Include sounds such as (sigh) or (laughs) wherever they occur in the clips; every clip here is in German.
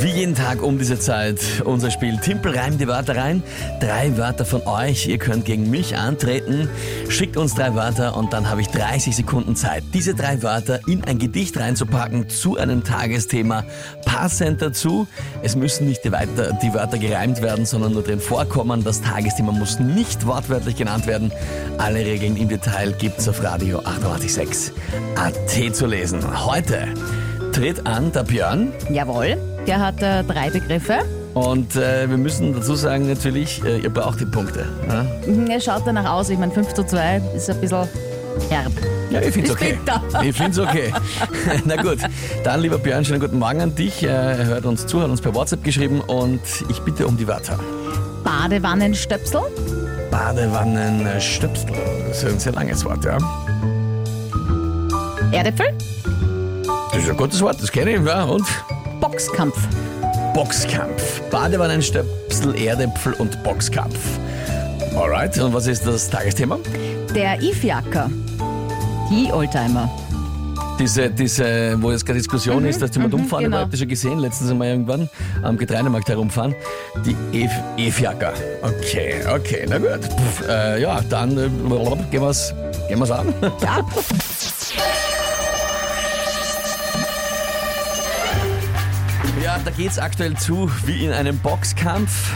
Wie jeden Tag um diese Zeit unser Spiel Timpel reimt die Wörter rein. Drei Wörter von euch. Ihr könnt gegen mich antreten. Schickt uns drei Wörter und dann habe ich 30 Sekunden Zeit, diese drei Wörter in ein Gedicht reinzupacken zu einem Tagesthema. Passend dazu. Es müssen nicht die, Weiter, die Wörter gereimt werden, sondern nur drin vorkommen. Das Tagesthema muss nicht wortwörtlich genannt werden. Alle Regeln im Detail gibt's auf Radio 886 AT zu lesen. Heute tritt an der Björn. Jawohl, der hat äh, drei Begriffe. Und äh, wir müssen dazu sagen, natürlich, äh, ihr braucht die Punkte. Mhm, Er schaut danach aus. Ich meine, 5 zu 2 ist ein bisschen herb. ja ich finde es Ich okay. da. Ich finde es (laughs) okay. Na gut, dann lieber Björn, schönen guten Morgen an dich. Äh, Er hört uns zu, hat uns per WhatsApp geschrieben und ich bitte um die Wörter. Badewannenstöpsel, Badewannenstöpsel. Das ist ein sehr langes Wort, ja. Erdäpfel, Das ist ein gutes Wort, das kenne ich, ja. Und Boxkampf. Boxkampf. Badewannenstöpsel, Erdäpfel und Boxkampf. Alright, und was ist das Tagesthema? Der Ifjacker. Die Oldtimer. Diese, diese, wo jetzt gerade Diskussion ist, dass die mal umfahren, genau. genau. habt ihr schon gesehen, letztens einmal irgendwann am Getreidemarkt herumfahren. Die E- E-Fiaker. Okay, okay, na gut. Pff, äh, ja, dann äh, gehen wir's, gehen wir's an. Ja, (laughs) Da geht's aktuell zu wie in einem Boxkampf.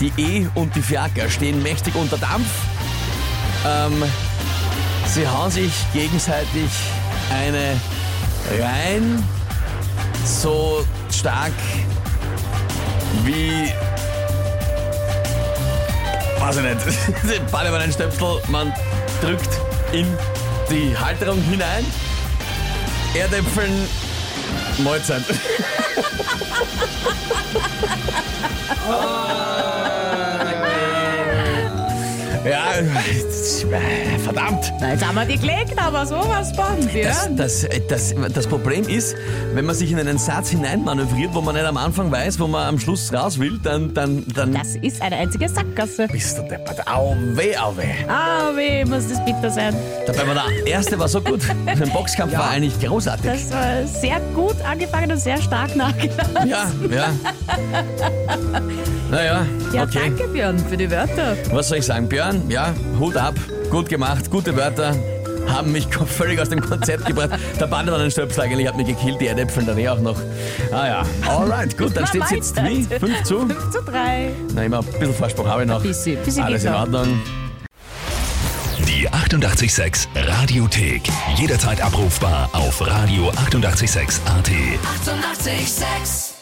Die E und die Fiaker stehen mächtig unter Dampf. Ähm, sie hauen sich gegenseitig eine rein, so stark wie. Weiß ich nicht. (laughs) Badewannenstöpsel, man drückt in die Halterung hinein. Erdäpfeln, Mahlzeit. (laughs) (laughs) oh. Ja, verdammt. na, jetzt haben wir die gelegt, aber sowas von. Das, Björn. das, das, das Problem ist, wenn man sich in einen Satz hineinmanövriert, wo man nicht am Anfang weiß, wo man am Schluss raus will, dann, dann, dann Das ist eine einzige Sackgasse. bist du deppert. Au weh, au weh. Ah, weh, muss das bitter sein. Dabei war der erste war so gut. (laughs) Der Boxkampf war eigentlich großartig. Das war sehr gut angefangen und sehr stark nachgelassen. ja, ja. (laughs) Naja, Ja, okay. danke Björn für die Wörter. Was soll ich sagen? Björn, ja, Hut ab, gut gemacht, gute Wörter. Haben mich (laughs) völlig aus dem Konzept gebracht. Der Badewannenstöpsel eigentlich hat mich gekillt, die Erdäpfel dann eh auch noch. Ah ja, alright, gut, dann steht es jetzt wie? 5 zu? (laughs) 5 zu 3. Na, immer ein bisschen Vorsprung habe ich noch. Bisschen, bisschen Alles in. Ordnung. Die 886 Radiothek. Jederzeit abrufbar auf radio886.at. 886! 886